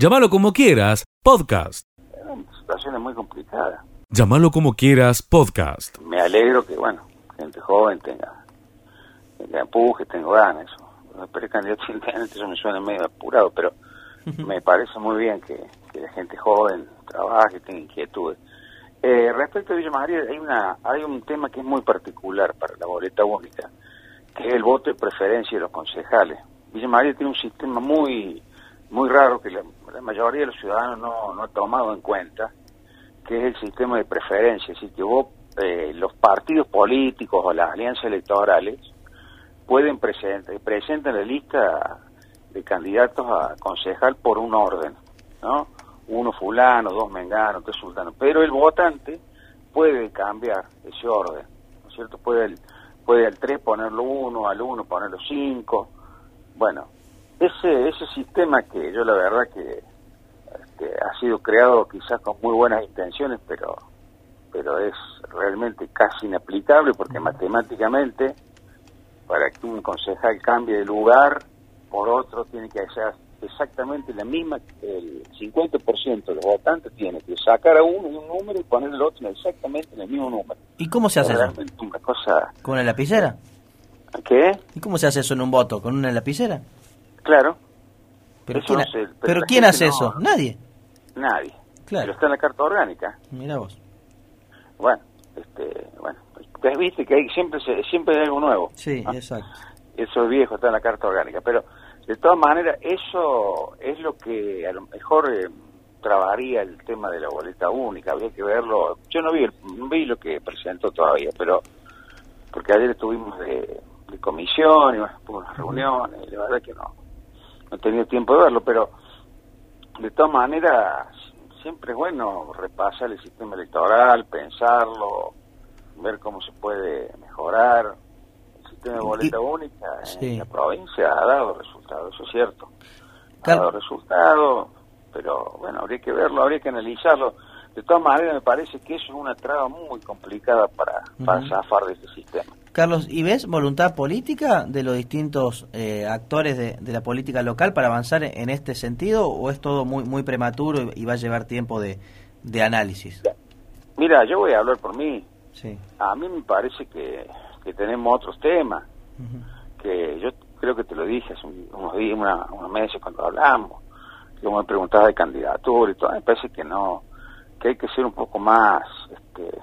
Llámalo como quieras, podcast. Eran situaciones muy complicadas. Llámalo como quieras, podcast. Me alegro que, bueno, gente joven tenga, tenga empuje, tenga ganas. Eso. Pero el candidato eso me suena medio apurado, pero me parece muy bien que, que la gente joven trabaje, tenga inquietudes. Eh, respecto a Villa María, hay, una, hay un tema que es muy particular para la boleta única, que es el voto de preferencia de los concejales. Villa María tiene un sistema muy muy raro que la, mayoría de los ciudadanos no, no ha tomado en cuenta, que es el sistema de preferencia, es decir, que vos, eh, los partidos políticos o las alianzas electorales pueden presentar, presentan la lista de candidatos a concejal por un orden, ¿no? Uno fulano, dos menganos, tres sultanos, pero el votante puede cambiar ese orden, ¿no es cierto? Puede, puede al tres ponerlo uno, al uno ponerlo cinco, bueno, ese ese sistema que yo la verdad que este, ha sido creado quizás con muy buenas intenciones pero pero es realmente casi inaplicable porque matemáticamente para que un concejal cambie de lugar por otro tiene que hacer exactamente la misma el 50% de los votantes tiene que sacar a uno de un número y poner el otro exactamente en el mismo número ¿Y cómo se hace eso? una cosa ¿Con una lapicera? ¿qué? ¿Y cómo se hace eso en un voto? ¿Con una lapicera? Claro. ¿Pero quién, pero quién hace eso? Nadie. Nadie. Claro. Pero está en la carta orgánica. Mira vos. Bueno, este, bueno, pues, viste que hay, siempre se, siempre hay algo nuevo. Sí, exacto. Eso es viejo, está en la carta orgánica. Pero, de todas maneras, eso es lo que a lo mejor eh, trabaría el tema de la boleta única. Habría que verlo. Yo no vi, no vi lo que presentó todavía, pero porque ayer estuvimos de, comisión y bueno, unas reuniones, y la verdad que no, no he tenido tiempo de verlo, pero de todas maneras siempre es bueno repasar el sistema electoral, pensarlo, ver cómo se puede mejorar. El sistema de boleta única en la provincia ha dado resultados, eso es cierto. Ha dado resultados, pero bueno, habría que verlo, habría que analizarlo. De todas maneras, me parece que eso es una traba muy complicada para, para zafar de este sistema. Carlos, ¿y ves voluntad política de los distintos eh, actores de, la política local para avanzar en este sentido o es todo muy muy prematuro y, va a llevar tiempo de, análisis? Mira, yo voy a hablar por mí. Sí. A mí me parece que, tenemos otros temas, que yo creo que te lo dije hace unos días, unos meses cuando hablamos, que me preguntabas de candidatura y todo, me parece que no, que hay que ser un poco más, este,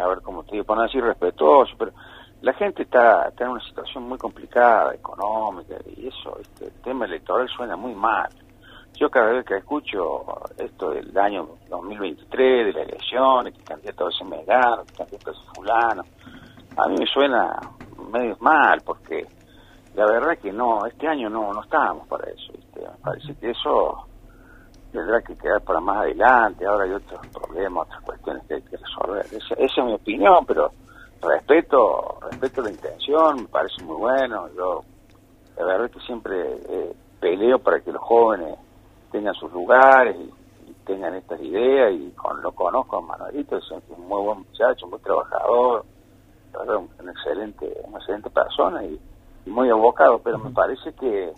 a ver cómo te digo, para no decir respetuoso, pero la gente está, está en una situación muy complicada, económica, y eso, este, el tema electoral suena muy mal. Yo cada vez que escucho esto del año 2023, de la elección, que el candidato se me gana, que el candidato es fulano, a mí me suena medio mal, porque la verdad es que no, este año no, no estábamos para eso. Me parece que eso tendrá que quedar para más adelante, ahora hay otros problemas, otras cuestiones que hay que resolver. esa es mi opinión, pero respeto respeto la intención, me parece muy bueno. Yo, la verdad es que siempre eh, peleo para que los jóvenes tengan sus lugares y, tengan estas ideas. Y con, lo conozco a Manuelito, es un muy buen muchacho, muy trabajador, una excelente, una excelente persona y, muy abocado. Pero me parece que,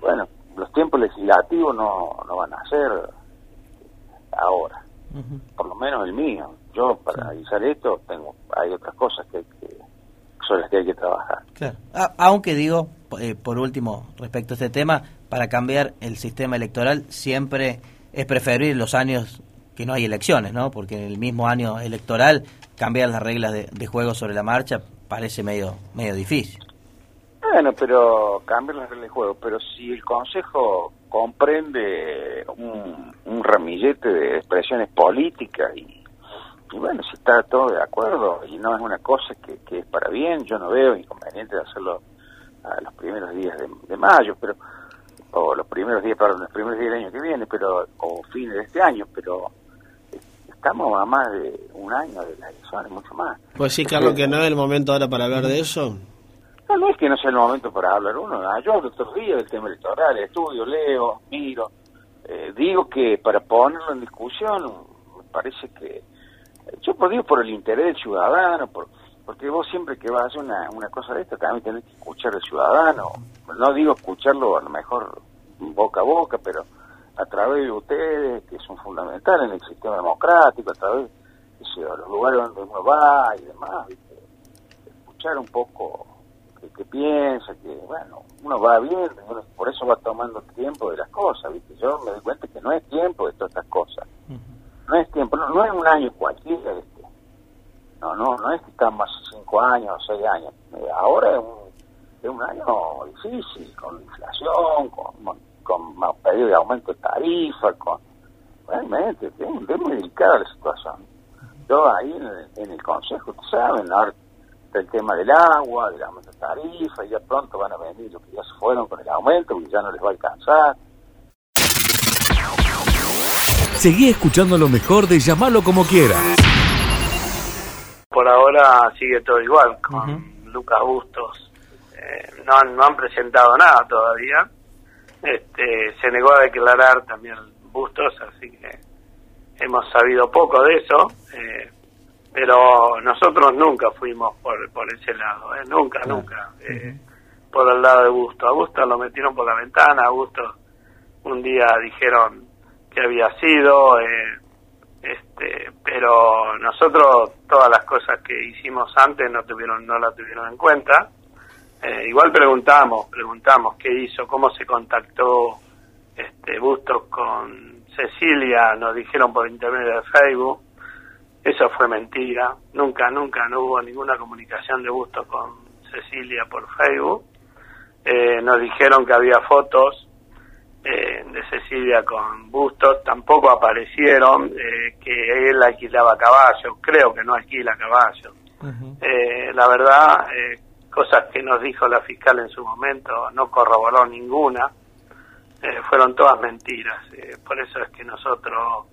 bueno, los tiempos legislativos no, no van a ser ahora, por lo menos el mío yo para analizar esto tengo hay otras cosas que, son las que hay que trabajar. Claro. aunque digo, eh, por último, respecto a este tema, para cambiar el sistema electoral siempre es preferible los años que no hay elecciones, ¿no? Porque en el mismo año electoral cambiar las reglas de, juego sobre la marcha parece medio medio difícil. Bueno, pero cambiar las reglas de juego, pero si el Consejo comprende un, un ramillete de expresiones políticas y y bueno, si está todo de acuerdo y no es una cosa que, que es para bien, yo no veo inconveniente de hacerlo a los primeros días de, mayo, pero o los primeros días, para los primeros días del año que viene, pero o fines de este año, pero estamos a más de un año de las elecciones, mucho más. Pues sí, claro, que no es el momento ahora para hablar de eso. No, no es que no sea el momento para hablar uno, yo hablo todos los días del tema electoral, estudio, leo, miro, eh, digo que para ponerlo en discusión, me parece que yo por digo por el interés del ciudadano, por, porque vos siempre que vas a hacer una, una cosa de esta también tenés que escuchar al ciudadano. No digo escucharlo a lo mejor boca a boca, pero a través de ustedes, que son fundamentales en el sistema democrático, a través de los lugares donde uno va y demás, escuchar un poco qué piensa, que bueno, uno va viendo, por eso va tomando tiempo de las cosas, ¿viste? Yo me doy cuenta que no es tiempo de todas estas cosas. No es tiempo, no, es un año cualquiera este. No, no, no es que estamos cinco años seis años. Eh, ahora es un, es un año difícil, con inflación, con, con más pedido de aumento de tarifa, con realmente, es, muy delicada la situación. Yo ahí en el, en el consejo, saben, ahora el tema del agua, del aumento de tarifa, y ya pronto van a venir los que ya se fueron con el aumento, porque ya no les va a alcanzar. Seguí escuchando lo mejor de llamarlo como quieras. Por ahora sigue todo igual con Lucas Bustos. Eh, no, han, no han presentado nada todavía. Este, se negó a declarar también Bustos, así que hemos sabido poco de eso. Eh, pero nosotros nunca fuimos por, por ese lado, ¿eh? nunca, nunca, eh, por el lado de Gusto. A Gusto lo metieron por la ventana, a Gusto un día dijeron había sido, eh, este, pero nosotros todas las cosas que hicimos antes no tuvieron, no la tuvieron en cuenta. igual preguntamos, preguntamos qué hizo, cómo se contactó este Bustos con Cecilia, nos dijeron por intermedio de Facebook eso fue mentira. Nunca, nunca, no hubo ninguna comunicación de gusto con Cecilia por Facebook. Eh, nos dijeron que había fotos eh, de Cecilia con Bustos, tampoco aparecieron eh, que él alquilaba caballos, creo que no alquila caballos. la verdad, cosas que nos dijo la fiscal en su momento, no corroboró ninguna, fueron todas mentiras. por eso es que nosotros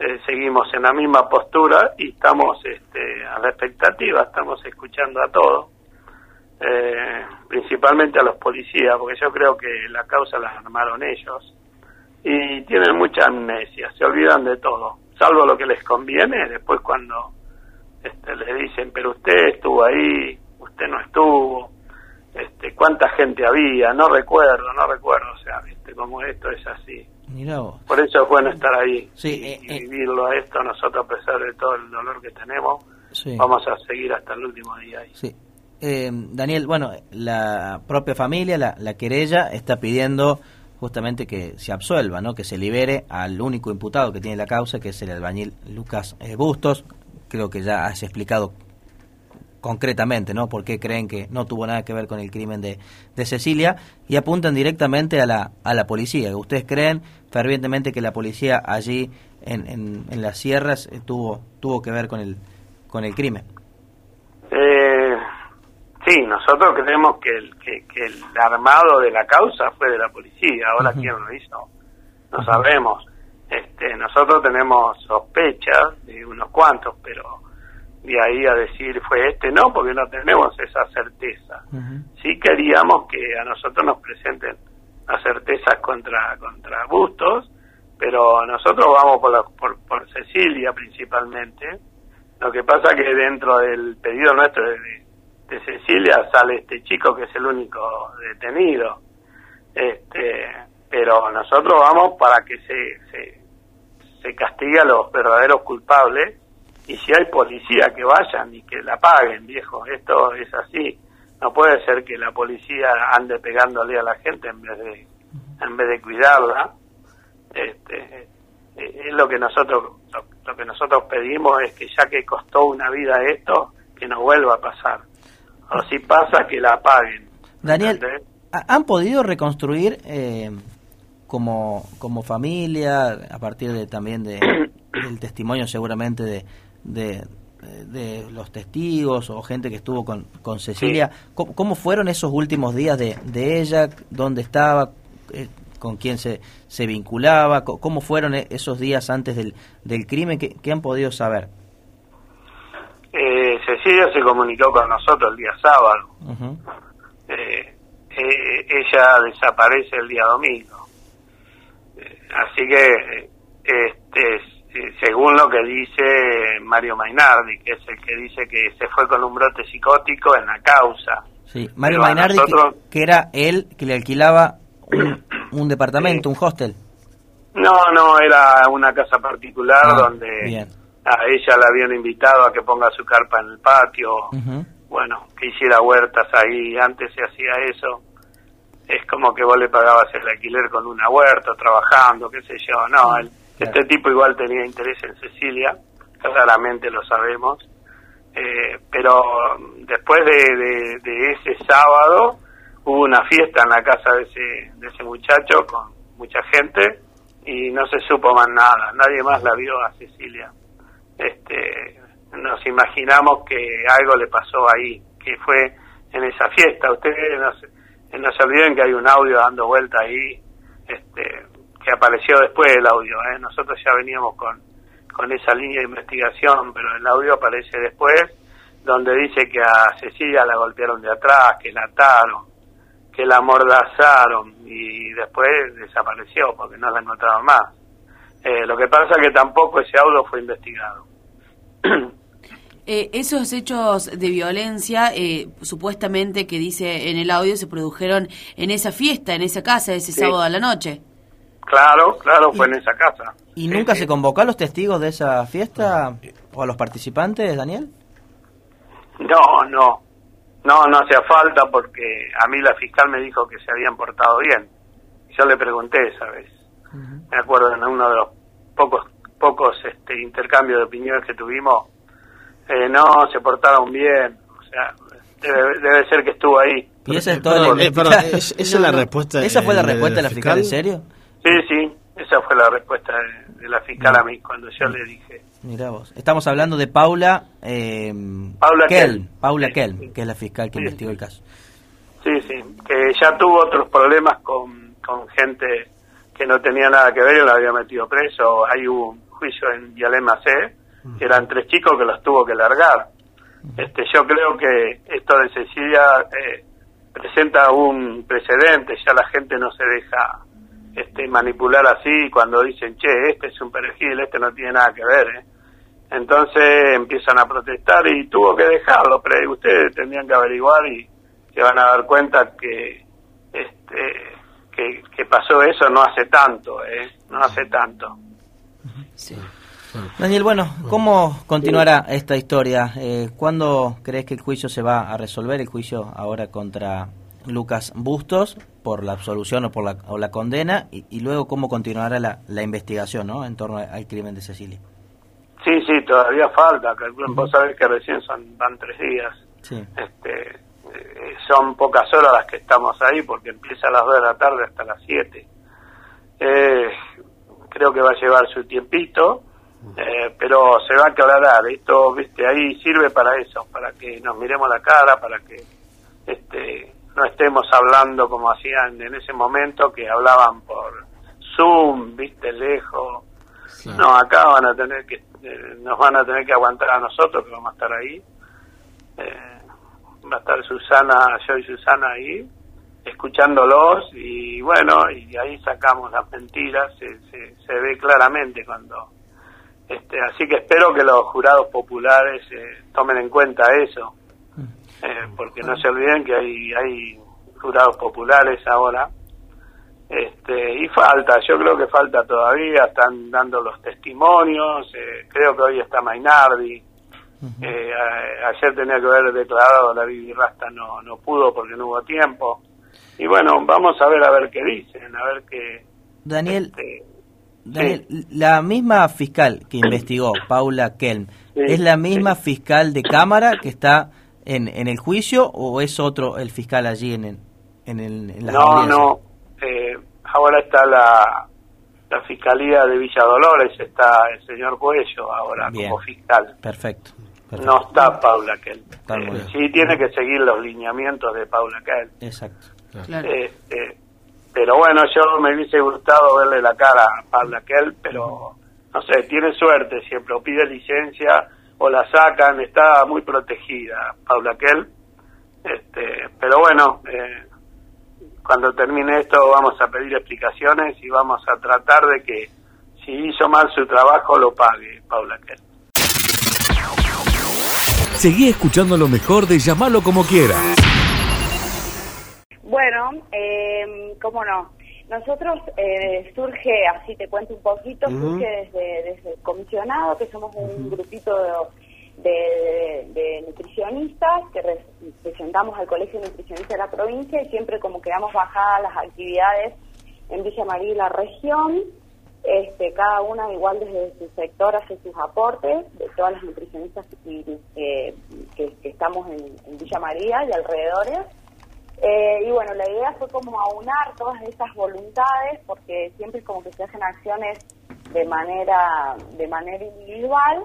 eh, seguimos en la misma postura y estamos este, a la expectativa, estamos escuchando a todos, eh, principalmente a los policías, porque yo creo que la causa la armaron ellos y tienen mucha amnesia, se olvidan de todo, salvo lo que les conviene, después cuando este, les dicen, pero usted estuvo ahí, usted no estuvo, este, cuánta gente había, no recuerdo, no recuerdo, o sea, ¿viste? como esto es así. Por eso es bueno estar ahí sí, y, eh, eh. vivirlo a esto. Nosotros, a pesar de todo el dolor que tenemos, vamos a seguir hasta el último día ahí. Sí. Eh, Daniel, bueno, la propia familia, la, la, querella, está pidiendo justamente que se absuelva, ¿no? que se libere al único imputado que tiene la causa, que es el albañil Lucas Bustos. Creo que ya has explicado concretamente, ¿no? ¿Por qué creen que no tuvo nada que ver con el crimen de, de Cecilia? Y apuntan directamente a la, a la policía. ¿Ustedes creen fervientemente que la policía allí en, en, las sierras eh, tuvo, tuvo que ver con el, con el crimen? Eh, sí, nosotros creemos que el, que, el armado de la causa fue de la policía. Ahora, ¿quién lo hizo? No sabemos. Este, nosotros tenemos sospechas de unos cuantos, pero de ahí a decir fue este, no, porque no tenemos esa certeza. Sí queríamos que a nosotros nos presenten las certezas contra, contra Bustos, pero nosotros vamos por, por, por, Cecilia principalmente. Lo que pasa que dentro del pedido nuestro de, de, Cecilia sale este chico que es el único detenido. Este, pero nosotros vamos para que se, se, castigue a los verdaderos culpables y si hay policía que vayan y que la paguen, viejo, esto es así. No puede ser que la policía ande pegándole a la gente en vez de en vez de cuidarla. Este, eh, es lo que nosotros lo, que nosotros pedimos es que ya que costó una vida esto, que no vuelva a pasar. O si pasa, que la paguen. Daniel, ¿han podido reconstruir eh, como, como familia, a partir de también de, del testimonio seguramente de, de, de los testigos o gente que estuvo con, con Cecilia. ¿Cómo, fueron esos últimos días de, de ella? ¿Dónde estaba? Eh, ¿Con quién se, se vinculaba? ¿Cómo fueron e-, esos días antes del, del crimen? ¿Qué, han podido saber? Eh, Cecilia se comunicó con nosotros el día sábado. Eh, ella desaparece el día domingo. así que este según lo que dice Mario Mainardi, que es el que dice que se fue con un brote psicótico en la causa. Sí, Mario Mainardi, que, era él que le alquilaba un, departamento, un hostel. No, no, era una casa particular ah, donde a ella la habían invitado a que ponga su carpa en el patio, bueno, que hiciera huertas ahí, antes se hacía eso, es como que vos le pagabas el alquiler con una huerta, trabajando, qué sé yo, no, este tipo igual tenía interés en Cecilia, claramente lo sabemos, eh, pero después de, de, ese sábado hubo una fiesta en la casa de ese, de ese muchacho con mucha gente y no se supo más nada, nadie más la vio a Cecilia. Este, nos imaginamos que algo le pasó ahí, que fue en esa fiesta. Ustedes no se, no se olviden que hay un audio dando vuelta ahí, este, que apareció después del audio. ¿eh? Nosotros ya veníamos con, con esa línea de investigación, pero el audio aparece después, donde dice que a Cecilia la golpearon de atrás, que la ataron, que la amordazaron y después desapareció porque no la encontraron más. Eh, lo que pasa es que tampoco ese audio fue investigado. Eh, esos hechos de violencia, eh, supuestamente que dice en el audio, se produjeron en esa fiesta, en esa casa, ese sábado a la noche. Claro, claro, fue en esa casa. ¿Y nunca se convocó a los testigos de esa fiesta o a los participantes, Daniel? No, no. No, no hacía falta porque a mí la fiscal me dijo que se habían portado bien. Yo le pregunté esa vez. Me acuerdo en uno de los pocos pocos este intercambios de opiniones que tuvimos. Eh, no, se portaron bien. O sea, debe, ser que estuvo ahí. ¿Y esa es toda la... Eh, esa es la respuesta. ¿Esa fue la respuesta de la fiscal, en serio? Sí, sí. Esa fue la respuesta de, la fiscal a mí cuando yo le dije. Mira vos. Estamos hablando de Paula. Eh, Paula Kell. Paula Kell, que es la fiscal que investigó el caso. Sí, sí. Que ya tuvo otros problemas con, con gente que no tenía nada que ver y la había metido preso. Hay un juicio en Yalema C, que eran tres chicos que los tuvo que largar. Este, yo creo que esto de Cecilia eh, presenta un precedente, ya la gente no se deja este, manipular así cuando dicen, che, este es un perejil, este no tiene nada que ver. ¿eh? Entonces empiezan a protestar y tuvo que dejarlo, pero ustedes tendrían que averiguar y se van a dar cuenta que este que, que pasó eso no hace tanto, ¿eh? no hace tanto. Daniel, bueno, ¿cómo continuará esta historia? Eh, ¿Cuándo crees que el juicio se va a resolver, el juicio ahora contra Lucas Bustos por la absolución o por la, o la condena y, luego cómo continuará la, la investigación ¿no? en torno al crimen de Cecilia. Sí, sí, todavía falta. Vos sabés que recién son van tres días. Este, eh, son pocas horas las que estamos ahí porque empieza a las dos de la tarde hasta las siete. Eh, creo que va a llevar su tiempito, eh, pero se va a aclarar. Esto, viste, ahí sirve para eso, para que nos miremos la cara, para que este no estemos hablando como hacían en ese momento, que hablaban por Zoom, viste, lejos. No, acá van a tener que, eh, nos van a tener que aguantar a nosotros, que vamos a estar ahí. Eh, va a estar Susana, yo y Susana ahí, escuchándolos y bueno, y ahí sacamos las mentiras, se, se, ve claramente cuando... Este, así que espero que los jurados populares eh, tomen en cuenta eso eh, porque no se olviden que hay, hay jurados populares ahora. Este, y falta, yo creo que falta todavía, están dando los testimonios, eh, creo que hoy está Mainardi, eh, ayer tenía que haber declarado la Bibi Rasta, no, no pudo porque no hubo tiempo. Y bueno, vamos a ver a ver qué dicen, a ver qué... Daniel, este, Daniel la misma fiscal que investigó, Paula Kelm, ¿es la misma fiscal de Cámara que está en, en el juicio o es otro el fiscal allí en, en, el, la No, no. Eh, ahora está la, la Fiscalía de Villa Dolores, está el señor Cuello ahora como fiscal. Perfecto, No está Paula Kell. Eh, sí tiene que seguir los lineamientos de Paula Kell. Exacto. Este, pero bueno, yo me hubiese gustado verle la cara a Paula Kell, pero no sé, tiene suerte siempre, o pide licencia o la sacan, está muy protegida Paula Kell. Este, pero bueno, eh, cuando termine esto vamos a pedir explicaciones y vamos a tratar de que si hizo mal su trabajo lo pague Paula Kell. Seguí escuchando lo mejor de llamarlo como quiera. Bueno, eh, cómo no. Nosotros eh, surge, así te cuento un poquito, surge desde, desde el comisionado, que somos un grupito de, nutricionistas que representamos al Colegio Nutricionista de la provincia y siempre como que damos bajadas las actividades en Villa María y la región, este, cada una igual desde su sector hace sus aportes, de todas las nutricionistas que, estamos en, Villa María y alrededores. Eh, y bueno, la idea fue como aunar todas esas voluntades, porque siempre es como que se hacen acciones de manera, de manera individual.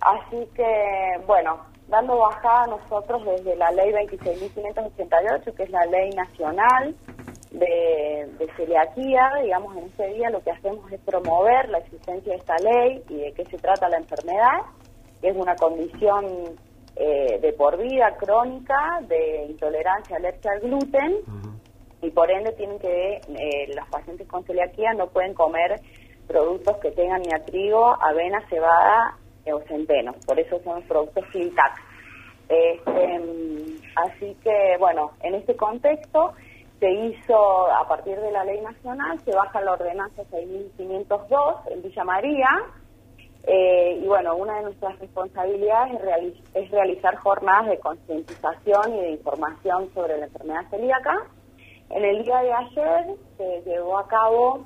Así que, bueno, dando bajada nosotros desde la ley 26.588, que es la ley nacional de, de, celiaquía, digamos, en ese día lo que hacemos es promover la existencia de esta ley y de qué se trata la enfermedad, que es una condición eh, de por vida crónica de intolerancia, alergia al gluten, y por ende tienen que, eh, los pacientes con celiaquía no pueden comer productos que tengan ni a trigo, avena, cebada o centeno, por eso son los productos sin Este, así que, bueno, en este contexto se hizo, a partir de la ley nacional, se baja la ordenanza 6502 en Villa María, eh, y bueno, una de nuestras responsabilidades es, realizar jornadas de concientización y de información sobre la enfermedad celíaca. En el día de ayer se llevó a cabo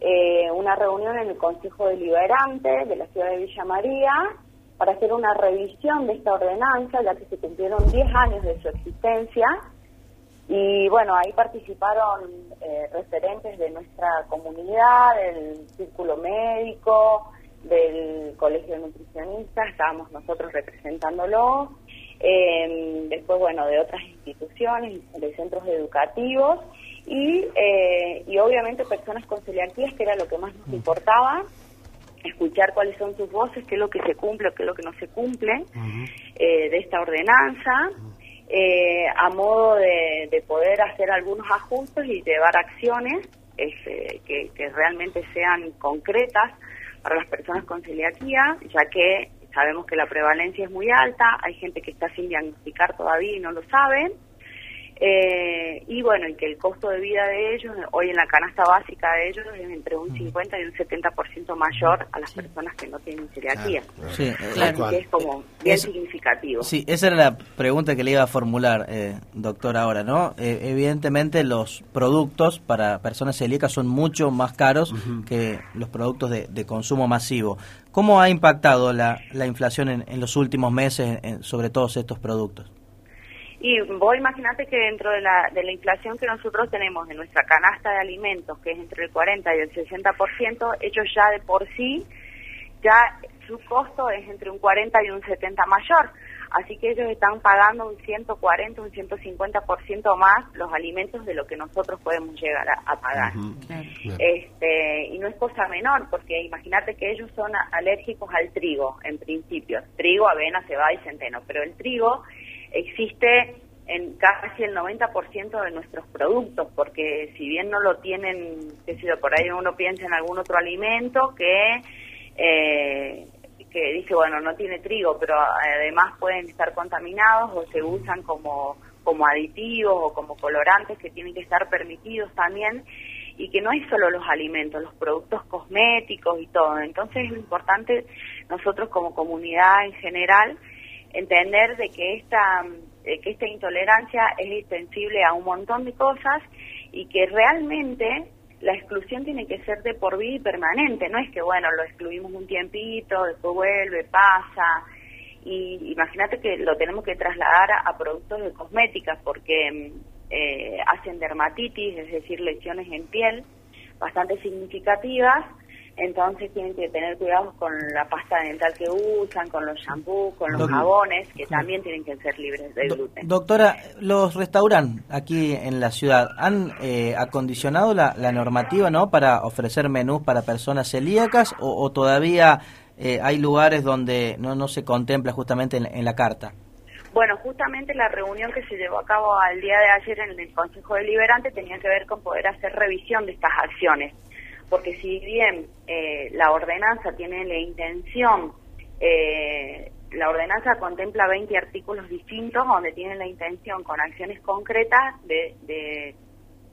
eh, una reunión en el Consejo Deliberante de la ciudad de Villa María para hacer una revisión de esta ordenanza, ya que se cumplieron 10 años de su existencia y bueno, ahí participaron eh, referentes de nuestra comunidad, del círculo médico, del colegio de nutricionistas, estábamos nosotros representándolo, eh, después bueno, de otras instituciones, de centros educativos y, eh, y obviamente personas con celiaquías, que era lo que más nos importaba, escuchar cuáles son sus voces, qué es lo que se cumple o qué es lo que no se cumple de esta ordenanza eh, a modo de, poder hacer algunos ajustes y llevar acciones este, que, realmente sean concretas para las personas con celiaquía, ya que sabemos que la prevalencia es muy alta, hay gente que está sin diagnosticar todavía y no lo saben, eh, y bueno, y que el costo de vida de ellos, hoy en la canasta básica de ellos, es entre un 50 y un 70% mayor a las personas que no tienen celiaquía. Sí, claro. que es como bien significativo. Sí, esa era la pregunta que le iba a formular, eh, doctor, ahora, ¿no? Eh, evidentemente los productos para personas celíacas son mucho más caros que los productos de, consumo masivo. ¿Cómo ha impactado la, la inflación en, en los últimos meses sobre todos estos productos? Y vos imaginate que dentro de la, de la inflación que nosotros tenemos en nuestra canasta de alimentos, que es entre el 40 y el 60%, ellos ya de por sí, ya su costo es entre un 40 y un 70 mayor. Así que ellos están pagando un 140, un 150% más los alimentos de lo que nosotros podemos llegar a, pagar. este, y no es cosa menor, porque imagínate que ellos son alérgicos al trigo, en principio. Trigo, avena, cebada y centeno. Pero el trigo existe en casi el 90% de nuestros productos, porque si bien no lo tienen, qué sé por ahí uno piensa en algún otro alimento que, eh, que dice, bueno, no tiene trigo, pero además pueden estar contaminados o se usan como, como aditivos o como colorantes que tienen que estar permitidos también y que no hay solo los alimentos, los productos cosméticos y todo. Entonces es importante nosotros como comunidad en general entender de que esta, que esta intolerancia es extensible a un montón de cosas y que realmente la exclusión tiene que ser de por vida y permanente, no es que, bueno, lo excluimos un tiempito, después vuelve, pasa, y imagínate que lo tenemos que trasladar a, productos de cosméticas porque eh, hacen dermatitis, es decir, lesiones en piel bastante significativas, entonces tienen que tener cuidado con la pasta dental que usan, con los shampoos, con los jabones, que también tienen que ser libres de gluten. Doctora, los restaurantes aquí en la ciudad han eh, acondicionado la, normativa no para ofrecer menús para personas celíacas o, todavía eh, hay lugares donde no, no se contempla justamente en, la carta? Bueno, justamente la reunión que se llevó a cabo al día de ayer en el Consejo Deliberante tenía que ver con poder hacer revisión de estas acciones porque si bien eh, la ordenanza tiene la intención, eh, la ordenanza contempla 20 artículos distintos donde tiene la intención con acciones concretas de,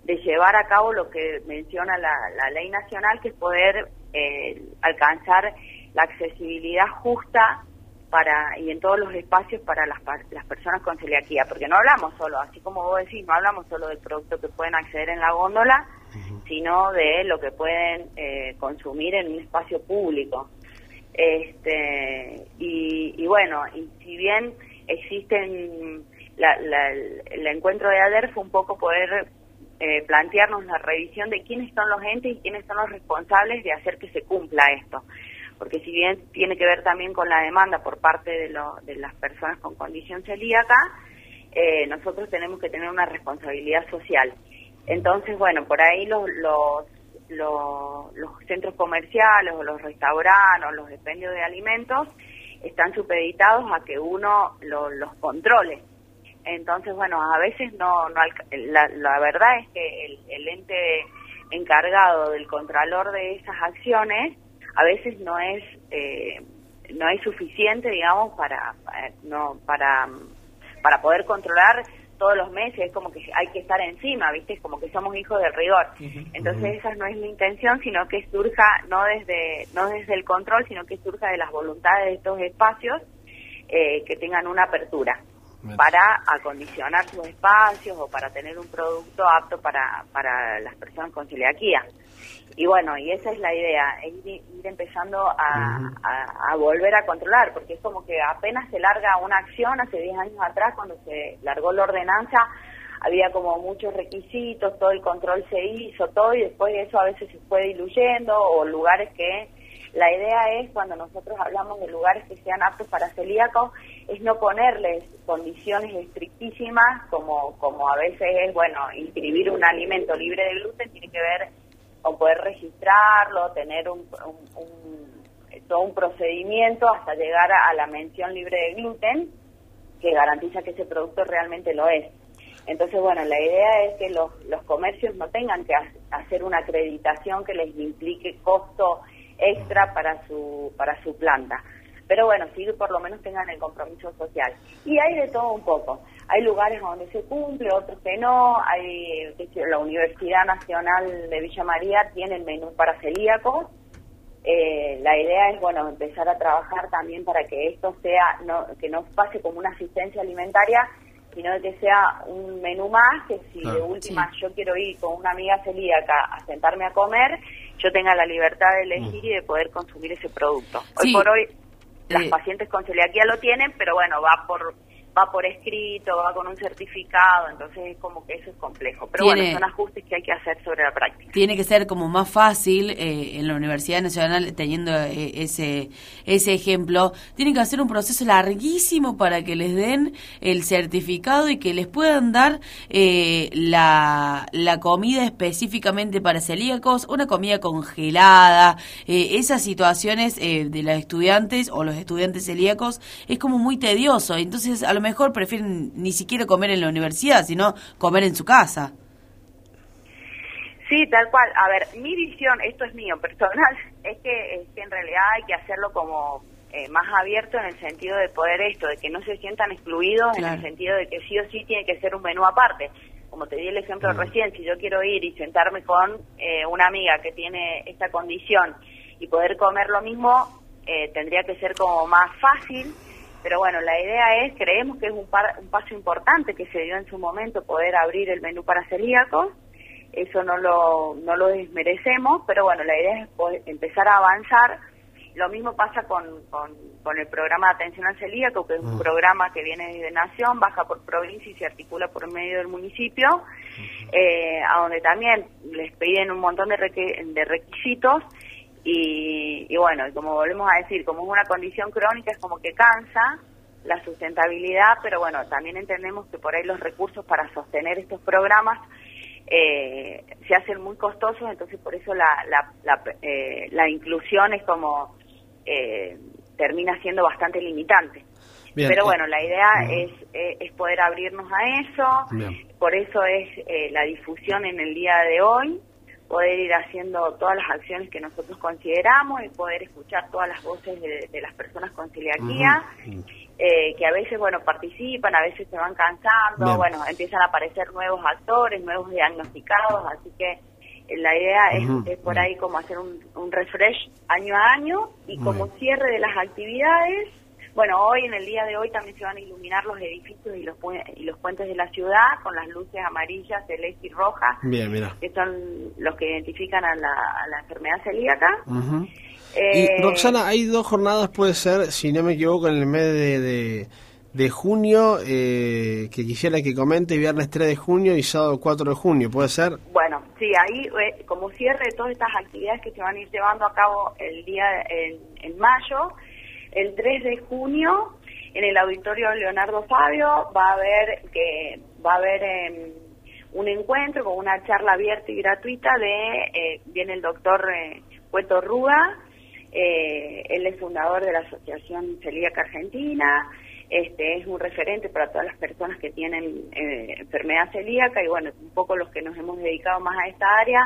de llevar a cabo lo que menciona la, ley nacional, que es poder eh, alcanzar la accesibilidad justa para y en todos los espacios para las, las personas con celiaquía, porque no hablamos solo, así como vos decís, no hablamos solo del producto que pueden acceder en la góndola, sino de lo que pueden eh, consumir en un espacio público. Este, y, bueno, y si bien existen, la, el encuentro de ADER fue un poco poder eh, plantearnos la revisión de quiénes son los entes y quiénes son los responsables de hacer que se cumpla esto. Porque si bien tiene que ver también con la demanda por parte de, de las personas con condición celíaca, eh, nosotros tenemos que tener una responsabilidad social. Entonces, bueno, por ahí los, los, los, centros comerciales o los restaurantes los expendios de alimentos están supeditados a que uno los controle. Entonces, bueno, a veces no, no la, la verdad es que el, el ente encargado del contralor de esas acciones a veces no es eh, no es suficiente, digamos, para, para no para para poder controlar todos los meses, es como que hay que estar encima, ¿viste? Es como que somos hijos del rigor. Entonces esa no es mi intención, sino que surja no desde no desde el control, sino que surja de las voluntades de estos espacios eh, que tengan una apertura para acondicionar sus espacios o para tener un producto apto para, para las personas con celiaquía. Y bueno, y esa es la idea, ir, ir empezando a, a, volver a controlar, porque es como que apenas se larga una acción, hace 10 años atrás, cuando se largó la ordenanza, había como muchos requisitos, todo el control se hizo, todo, y después eso a veces se fue diluyendo, o lugares que la idea es, cuando nosotros hablamos de lugares que sean aptos para celíacos, es no ponerles condiciones estrictísimas, como, como a veces es, bueno, inscribir un alimento libre de gluten, tiene que ver con poder registrarlo, tener un, todo un procedimiento hasta llegar a, la mención libre de gluten, que garantiza que ese producto realmente lo es. Entonces, bueno, la idea es que los, los comercios no tengan que hacer una acreditación que les implique costo extra para su, para su planta. Pero bueno, sí por lo menos tengan el compromiso social. Y hay de todo un poco. Hay lugares donde se cumple, otros que no. Hay la Universidad Nacional de Villa María tiene el menú para celíacos. Eh, la idea es bueno empezar a trabajar también para que esto sea no, que no pase como una asistencia alimentaria sino que sea un menú más que si de última yo quiero ir con una amiga celíaca a sentarme a comer yo tenga la libertad de elegir mm. y de poder consumir ese producto. Hoy por hoy las eh. pacientes con celiaquía lo tienen, pero bueno, va por va por escrito, va con un certificado, entonces es como que eso es complejo. Pero bueno, son ajustes que hay que hacer sobre la práctica. Tiene que ser como más fácil eh, en la Universidad Nacional, teniendo eh, ese, ese ejemplo, tienen que hacer un proceso larguísimo para que les den el certificado y que les puedan dar eh, la, la comida específicamente para celíacos, una comida congelada, esas situaciones de los estudiantes o los estudiantes celíacos es como muy tedioso, entonces a lo mejor prefieren ni siquiera comer en la universidad, sino comer en su casa. Sí, tal cual. A ver, mi visión, esto es mío personal, es que, en realidad hay que hacerlo como eh, más abierto en el sentido de poder esto, de que no se sientan excluidos, en el sentido de que sí o sí tiene que ser un menú aparte. Como te di el ejemplo recién, si yo quiero ir y sentarme con eh, una amiga que tiene esta condición y poder comer lo mismo, eh, tendría que ser como más fácil pero bueno, la idea es, creemos que es un, un paso importante que se dio en su momento poder abrir el menú para celíacos, eso no lo, no lo desmerecemos, pero bueno, la idea es empezar a avanzar. Lo mismo pasa con, con, el programa de atención al celíaco, que es un mm. programa que viene de Nación, baja por provincia y se articula por medio del municipio, eh, a donde también les piden un montón de, de requisitos y, bueno, como volvemos a decir, como es una condición crónica, es como que cansa la sustentabilidad, pero bueno, también entendemos que por ahí los recursos para sostener estos programas eh, se hacen muy costosos, entonces por eso la, la, la, eh, la inclusión es como eh, termina siendo bastante limitante. Pero bueno, la idea es, es poder abrirnos a eso, por eso es la difusión en el día de hoy, poder ir haciendo todas las acciones que nosotros consideramos y poder escuchar todas las voces de, las personas con celiaquía, eh, que a veces, bueno, participan, a veces se van cansando, bueno, empiezan a aparecer nuevos actores, nuevos diagnosticados, así que la idea es, por ahí como hacer un, un refresh año a año y como cierre de las actividades bueno, hoy, en el día de hoy, también se van a iluminar los edificios y los, y los puentes de la ciudad con las luces amarillas, celeste y rojas, Bien, mira. que son los que identifican a la, enfermedad celíaca. y eh, Roxana, hay dos jornadas, puede ser, si no me equivoco, en el mes de, de, junio, eh, que quisiera que comente, viernes 3 de junio y sábado 4 de junio, ¿puede ser? Bueno, sí, ahí eh, como cierre de todas estas actividades que se van a ir llevando a cabo el día en, en mayo, el 3 de junio, en el auditorio Leonardo Fabio, va a haber que va a haber em, un encuentro con una charla abierta y gratuita de eh, viene el doctor eh, Cueto Rúa, eh, él es fundador de la Asociación Celíaca Argentina, este es un referente para todas las personas que tienen eh, enfermedad celíaca y bueno, un poco los que nos hemos dedicado más a esta área,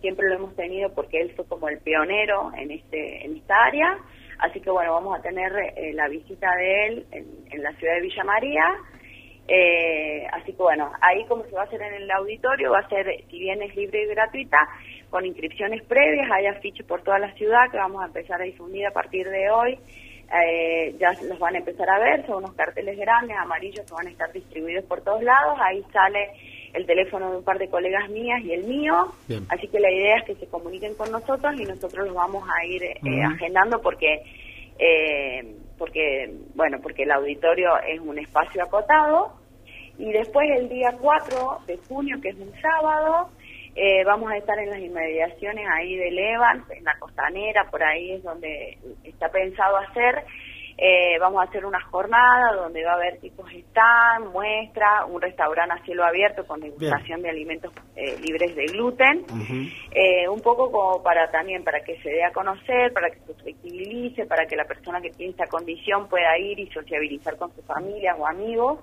siempre lo hemos tenido porque él fue como el pionero en este en esta área. Así que bueno, vamos a tener eh, la visita de él en, la ciudad de Villa María. Eh, así que bueno, ahí como se va a hacer en el auditorio, va a ser, si bien es libre y gratuita, con inscripciones previas, hay afiches por toda la ciudad que vamos a empezar a difundir a partir de hoy. Eh, ya los van a empezar a ver, son unos carteles grandes, amarillos, que van a estar distribuidos por todos lados. Ahí sale el teléfono de un par de colegas mías y el mío. Así que la idea es que se comuniquen con nosotros y nosotros los vamos a ir eh, agendando porque, eh, porque, bueno, porque el auditorio es un espacio acotado. Y después el día 4 de junio, que es un sábado, eh, vamos a estar en las inmediaciones ahí de Levant, en la costanera, por ahí es donde está pensado hacer eh, vamos a hacer una jornada donde va a haber tipos stand, muestra, un restaurante a cielo abierto con degustación de alimentos eh, libres de gluten, eh, un poco como para también para que se dé a conocer, para que se flexibilice, para que la persona que tiene esta condición pueda ir y sociabilizar con su familia o amigos.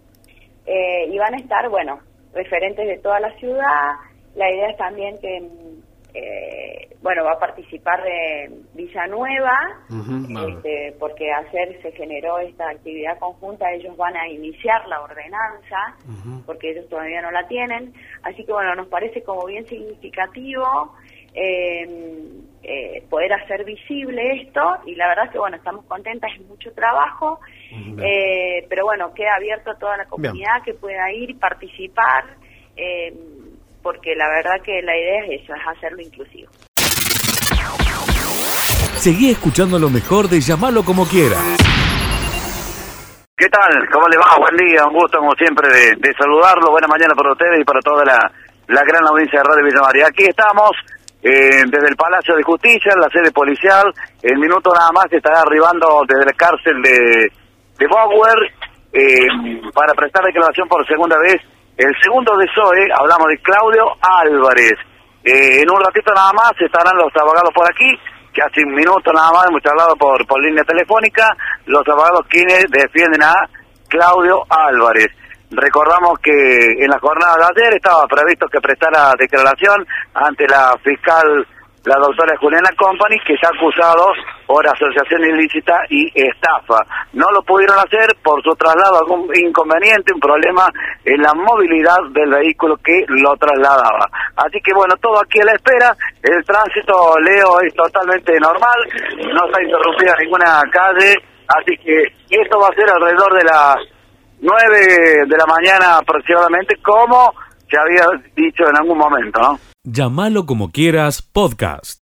y van a estar, bueno, referentes de toda la ciudad. La idea es también que eh, bueno, va a participar de Villanueva, este, porque ayer se generó esta actividad conjunta, ellos van a iniciar la ordenanza, porque ellos todavía no la tienen, así que bueno, nos parece como bien significativo eh, eh, poder hacer visible esto, y la verdad que bueno, estamos contentas, es mucho trabajo, eh, pero bueno, queda abierto a toda la comunidad que pueda ir y participar. Eh, porque la verdad que la idea es eso, es hacerlo inclusivo. Seguí escuchando lo mejor de llamarlo como quiera. ¿Qué tal? ¿Cómo le va? Buen día, un gusto como siempre de, saludarlo. Buena mañana para ustedes y para toda la, gran audiencia de Radio Villa María. Aquí estamos eh, desde el Palacio de Justicia, la sede policial. En minuto nada más estará arribando desde la cárcel de, de Bower eh, para prestar declaración por segunda vez el segundo de SOE, hablamos de Claudio Álvarez. Eh, en un ratito nada más estarán los abogados por aquí, que hace un minuto nada más hemos hablado por, por línea telefónica, los abogados quienes defienden a Claudio Álvarez. Recordamos que en la jornada de ayer estaba previsto que prestara declaración ante la fiscal la doctora Juliana Company, que está acusado por asociación ilícita y estafa. No lo pudieron hacer por su traslado, algún inconveniente, un problema en la movilidad del vehículo que lo trasladaba. Así que bueno, todo aquí a la espera. El tránsito, Leo, es totalmente normal, no está interrumpida ninguna calle, así que esto va a ser alrededor de las 9 de la mañana aproximadamente, como se había dicho en algún momento, ¿no? Llámalo como quieras, podcast.